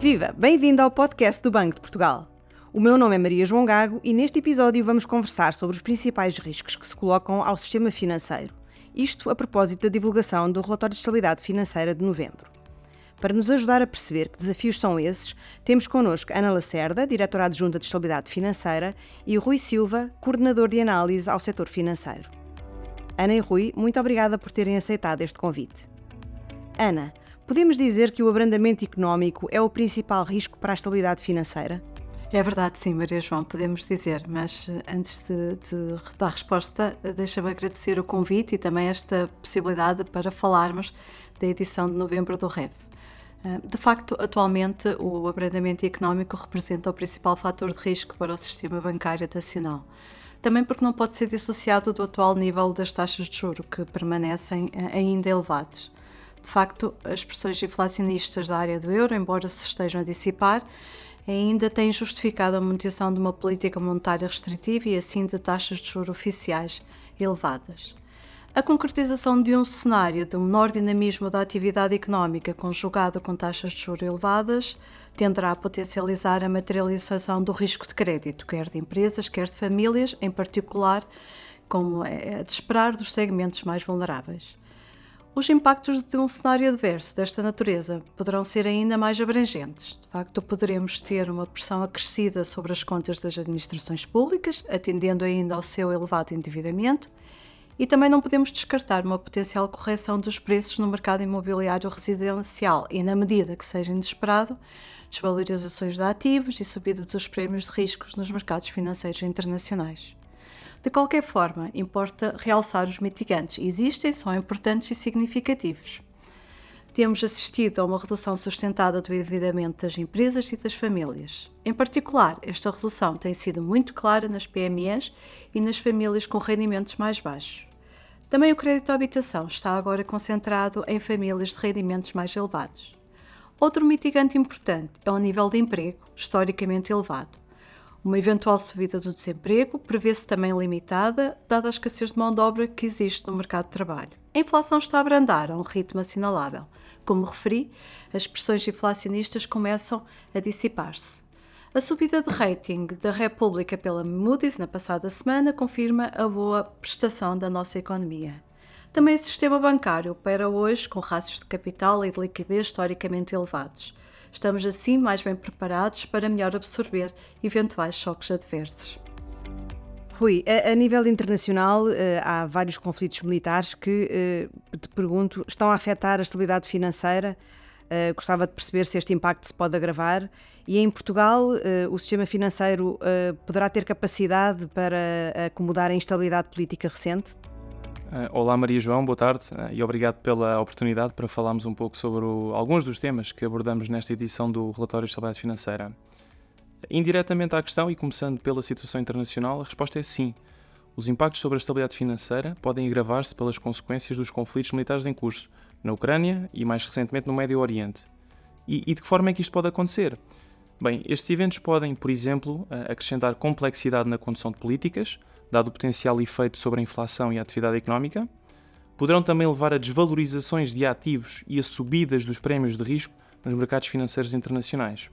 Viva! Bem-vindo ao podcast do Banco de Portugal. O meu nome é Maria João Gago e neste episódio vamos conversar sobre os principais riscos que se colocam ao sistema financeiro. Isto a propósito da divulgação do Relatório de Estabilidade Financeira de novembro. Para nos ajudar a perceber que desafios são esses, temos connosco Ana Lacerda, diretora adjunta de Estabilidade Financeira, e Rui Silva, coordenador de análise ao setor financeiro. Ana e Rui, muito obrigada por terem aceitado este convite. Ana, podemos dizer que o abrandamento económico é o principal risco para a estabilidade financeira? É verdade, sim, Maria João, podemos dizer, mas eh, antes de, de dar resposta, eh, deixa-me agradecer o convite e também esta possibilidade para falarmos da edição de novembro do REV. Eh, de facto, atualmente, o abrandamento económico representa o principal fator de risco para o sistema bancário nacional. Também porque não pode ser dissociado do atual nível das taxas de juro, que permanecem ainda elevados. De facto, as pressões inflacionistas da área do euro, embora se estejam a dissipar, ainda têm justificado a manutenção de uma política monetária restritiva e assim de taxas de juros oficiais elevadas. A concretização de um cenário de menor dinamismo da atividade económica conjugado com taxas de juros elevadas tenderá a potencializar a materialização do risco de crédito, quer de empresas, quer de famílias, em particular, como é de esperar, dos segmentos mais vulneráveis. Os impactos de um cenário adverso desta natureza poderão ser ainda mais abrangentes. De facto, poderemos ter uma pressão acrescida sobre as contas das administrações públicas, atendendo ainda ao seu elevado endividamento, e também não podemos descartar uma potencial correção dos preços no mercado imobiliário residencial e, na medida que seja inesperado, desvalorizações de ativos e subida dos prémios de riscos nos mercados financeiros internacionais. De qualquer forma, importa realçar os mitigantes. Existem, são importantes e significativos. Temos assistido a uma redução sustentada do endividamento das empresas e das famílias. Em particular, esta redução tem sido muito clara nas PMEs e nas famílias com rendimentos mais baixos. Também o crédito à habitação está agora concentrado em famílias de rendimentos mais elevados. Outro mitigante importante é o nível de emprego, historicamente elevado. Uma eventual subida do desemprego prevê-se também limitada, dada a escassez de mão de obra que existe no mercado de trabalho. A inflação está a abrandar a um ritmo assinalável. Como referi, as pressões inflacionistas começam a dissipar-se. A subida de rating da República pela Moody's na passada semana confirma a boa prestação da nossa economia. Também o sistema bancário opera hoje com rácios de capital e de liquidez historicamente elevados. Estamos assim mais bem preparados para melhor absorver eventuais choques adversos. Rui, a, a nível internacional uh, há vários conflitos militares que, uh, te pergunto, estão a afetar a estabilidade financeira? Uh, gostava de perceber se este impacto se pode agravar. E em Portugal, o sistema financeiro poderá ter capacidade para acomodar a instabilidade política recente? Uh, olá Maria João, boa tarde uh, e obrigado pela oportunidade para falarmos um pouco sobre o, alguns dos temas que abordamos nesta edição do Relatório de Estabilidade Financeira. Indiretamente à questão e começando pela situação internacional, a resposta é sim. Os impactos sobre a estabilidade financeira podem agravar-se pelas consequências dos conflitos militares em curso, na Ucrânia e mais recentemente no Médio Oriente. E, e de que forma é que isto pode acontecer? Bem, estes eventos podem, por exemplo, uh, acrescentar complexidade na condução de políticas, dado o potencial efeito sobre a inflação e a atividade económica. Poderão também levar a desvalorizações de ativos e a subidas dos prémios de risco nos mercados financeiros internacionais.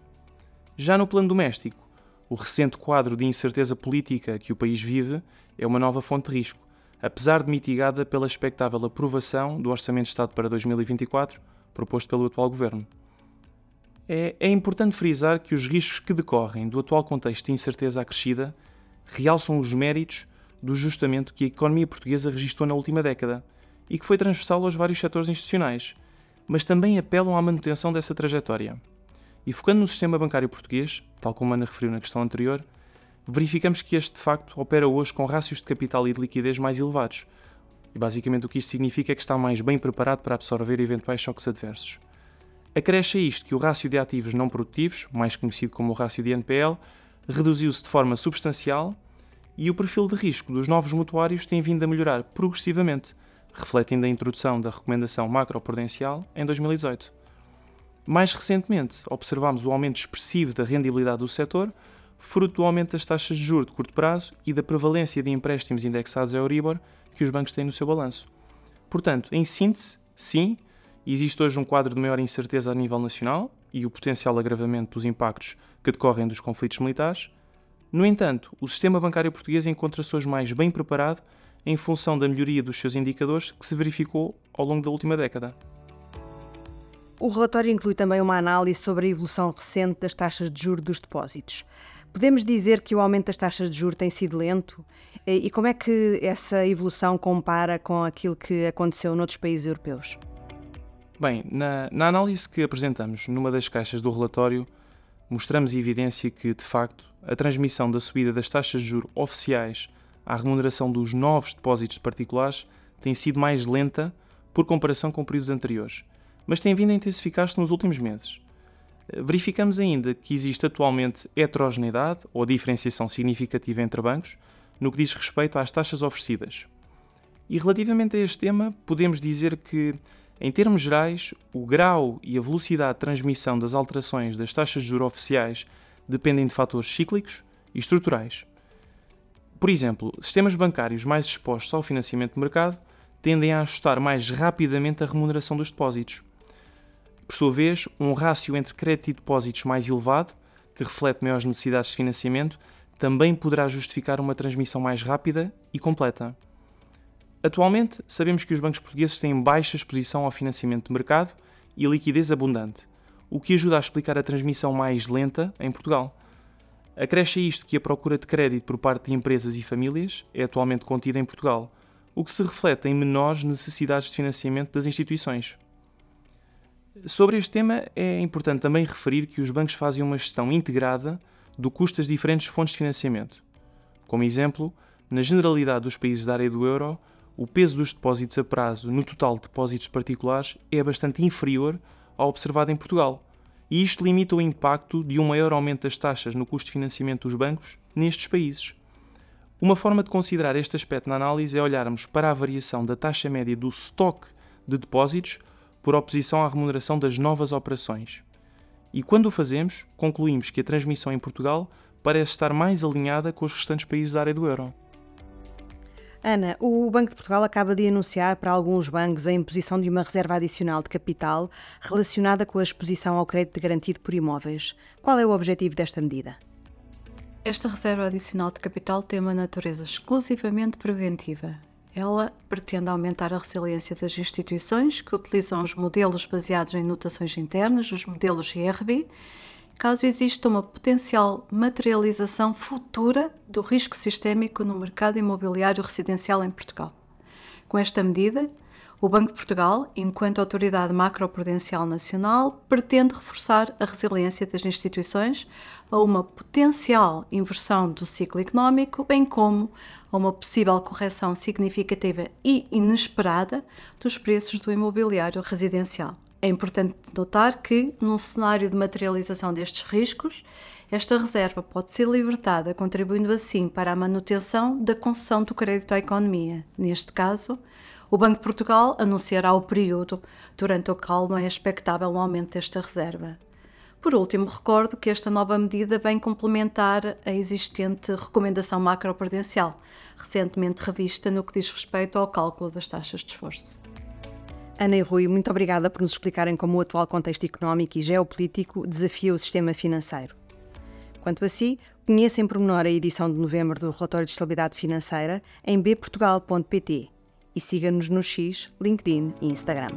Já no plano doméstico, o recente quadro de incerteza política que o país vive é uma nova fonte de risco, apesar de mitigada pela expectável aprovação do Orçamento de Estado para 2024 proposto pelo atual governo. É, é importante frisar que os riscos que decorrem do atual contexto de incerteza acrescida realçam os méritos do ajustamento que a economia portuguesa registrou na última década e que foi transversal aos vários setores institucionais, mas também apelam à manutenção dessa trajetória. E focando no sistema bancário português, tal como Ana referiu na questão anterior, verificamos que este de facto opera hoje com rácios de capital e de liquidez mais elevados. E basicamente o que isto significa é que está mais bem preparado para absorver eventuais choques adversos. Acresce a isto que o rácio de ativos não produtivos, mais conhecido como o rácio de NPL, reduziu-se de forma substancial e o perfil de risco dos novos mutuários tem vindo a melhorar progressivamente, refletindo a introdução da recomendação macroprudencial em 2018. Mais recentemente, observamos o aumento expressivo da rendibilidade do setor, fruto do aumento das taxas de juros de curto prazo e da prevalência de empréstimos indexados a Euribor que os bancos têm no seu balanço. Portanto, em síntese, sim, Existe hoje um quadro de maior incerteza a nível nacional e o potencial agravamento dos impactos que decorrem dos conflitos militares. No entanto, o sistema bancário português encontra-se hoje mais bem preparado em função da melhoria dos seus indicadores que se verificou ao longo da última década. O relatório inclui também uma análise sobre a evolução recente das taxas de juros dos depósitos. Podemos dizer que o aumento das taxas de juros tem sido lento? E como é que essa evolução compara com aquilo que aconteceu noutros países europeus? Bem, na, na, análise que apresentamos numa das caixas do relatório, mostramos evidência que, de facto, a transmissão da subida das taxas de juros oficiais à remuneração dos novos depósitos particulares tem sido mais lenta por comparação com períodos anteriores, mas tem vindo a intensificar-se nos últimos meses. Verificamos ainda que existe atualmente heterogeneidade ou diferenciação significativa entre bancos no que diz respeito às taxas oferecidas. E relativamente a este tema, podemos dizer que em termos gerais, o grau e a velocidade de transmissão das alterações das taxas de juros oficiais dependem de fatores cíclicos e estruturais. Por exemplo, sistemas bancários mais expostos ao financiamento de mercado tendem a ajustar mais rapidamente a remuneração dos depósitos. Por sua vez, um rácio entre crédito e depósitos mais elevado, que reflete maiores necessidades de financiamento, também poderá justificar uma transmissão mais rápida e completa. Atualmente, sabemos que os bancos portugueses têm baixa exposição ao financiamento de mercado e liquidez abundante, o que ajuda a explicar a transmissão mais lenta em Portugal. Acresce a isto que a procura de crédito por parte de empresas e famílias é atualmente contida em Portugal, o que se reflete em menores necessidades de financiamento das instituições. Sobre este tema, é importante também referir que os bancos fazem uma gestão integrada do custo das diferentes fontes de financiamento. Como exemplo, na generalidade dos países da área do euro, o peso dos depósitos a prazo no total de depósitos particulares é bastante inferior ao observado em Portugal, e isto limita o impacto de um maior aumento das taxas no custo de financiamento dos bancos nestes países. Uma forma de considerar este aspecto na análise é olharmos para a variação da taxa média do estoque de depósitos por oposição à remuneração das novas operações. E quando o fazemos, concluímos que a transmissão em Portugal parece estar mais alinhada com os restantes países da área do euro. Ana, o Banco de Portugal acaba de anunciar para alguns bancos a imposição de uma reserva adicional de capital relacionada com a exposição ao crédito garantido por imóveis. Qual é o objetivo desta medida? Esta reserva adicional de capital tem uma natureza exclusivamente preventiva. Ela pretende aumentar a resiliência das instituições que utilizam os modelos baseados em notações internas, os modelos IRB, caso exista uma potencial materialização futura do risco sistémico no mercado imobiliário residencial em Portugal. Com esta medida, o Banco de Portugal, enquanto autoridade macroprudencial nacional, pretende reforçar a resiliência das instituições a uma potencial inversão do ciclo económico, bem como a uma possível correção significativa e inesperada dos preços do imobiliário residencial. É importante notar que, num cenário de materialização destes riscos, esta reserva pode ser libertada, contribuindo assim para a manutenção da concessão do crédito à economia. Neste caso, o Banco de Portugal anunciará o período durante o qual não é expectável um aumento desta reserva. Por último, recordo que esta nova medida vem complementar a existente recomendação macroprudencial, recentemente revista no que diz respeito ao cálculo das taxas de esforço. Ana e Rui, muito obrigada por nos explicarem como o atual contexto económico e geopolítico desafia o sistema financeiro. Quanto a si, conheça em pormenor a edição de novembro do Relatório de Estabilidade Financeira em bportugal.pt e siga-nos no X, LinkedIn e Instagram.